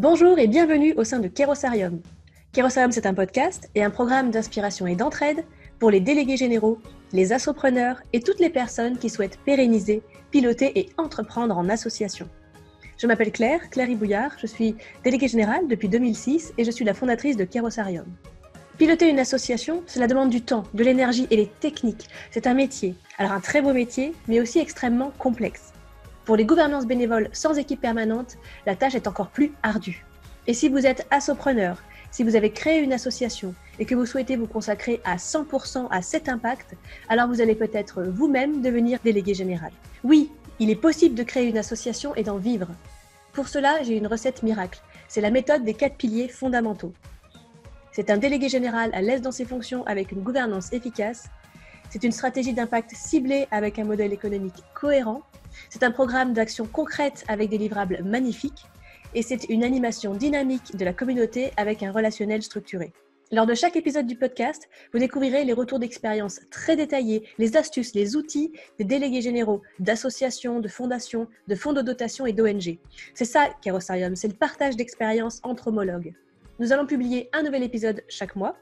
Bonjour et bienvenue au sein de Kerosarium. Kerosarium, c'est un podcast et un programme d'inspiration et d'entraide pour les délégués généraux, les assopreneurs et toutes les personnes qui souhaitent pérenniser, piloter et entreprendre en association. Je m'appelle Claire, Claire Ibouillard, je suis déléguée générale depuis 2006 et je suis la fondatrice de Kerosarium. Piloter une association, cela demande du temps, de l'énergie et des techniques. C'est un métier. Alors un très beau métier, mais aussi extrêmement complexe. Pour les gouvernances bénévoles sans équipe permanente, la tâche est encore plus ardue. Et si vous êtes assopreneur, si vous avez créé une association et que vous souhaitez vous consacrer à 100% à cet impact, alors vous allez peut-être vous-même devenir délégué général. Oui, il est possible de créer une association et d'en vivre. Pour cela, j'ai une recette miracle. C'est la méthode des quatre piliers fondamentaux. C'est un délégué général à l'aise dans ses fonctions avec une gouvernance efficace. C'est une stratégie d'impact ciblée avec un modèle économique cohérent c'est un programme d'action concrète avec des livrables magnifiques et c'est une animation dynamique de la communauté avec un relationnel structuré. Lors de chaque épisode du podcast, vous découvrirez les retours d'expérience très détaillés, les astuces, les outils des délégués généraux, d'associations, de fondations, de fonds de dotation et d'ONG. C'est ça, Kerosarium, c'est le partage d'expériences entre homologues. Nous allons publier un nouvel épisode chaque mois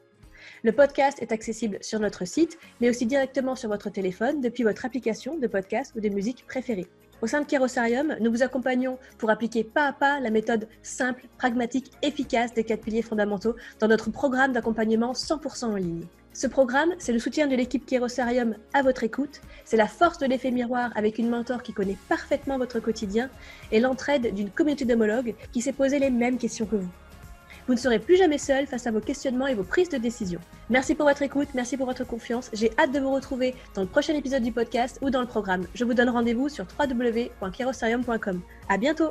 le podcast est accessible sur notre site, mais aussi directement sur votre téléphone depuis votre application de podcast ou de musique préférée. Au sein de Kerosarium, nous vous accompagnons pour appliquer pas à pas la méthode simple, pragmatique, efficace des quatre piliers fondamentaux dans notre programme d'accompagnement 100% en ligne. Ce programme, c'est le soutien de l'équipe Kerosarium à votre écoute, c'est la force de l'effet miroir avec une mentor qui connaît parfaitement votre quotidien et l'entraide d'une communauté d'homologues qui s'est posé les mêmes questions que vous. Vous ne serez plus jamais seul face à vos questionnements et vos prises de décision. Merci pour votre écoute, merci pour votre confiance. J'ai hâte de vous retrouver dans le prochain épisode du podcast ou dans le programme. Je vous donne rendez-vous sur www.kerosarium.com. À bientôt!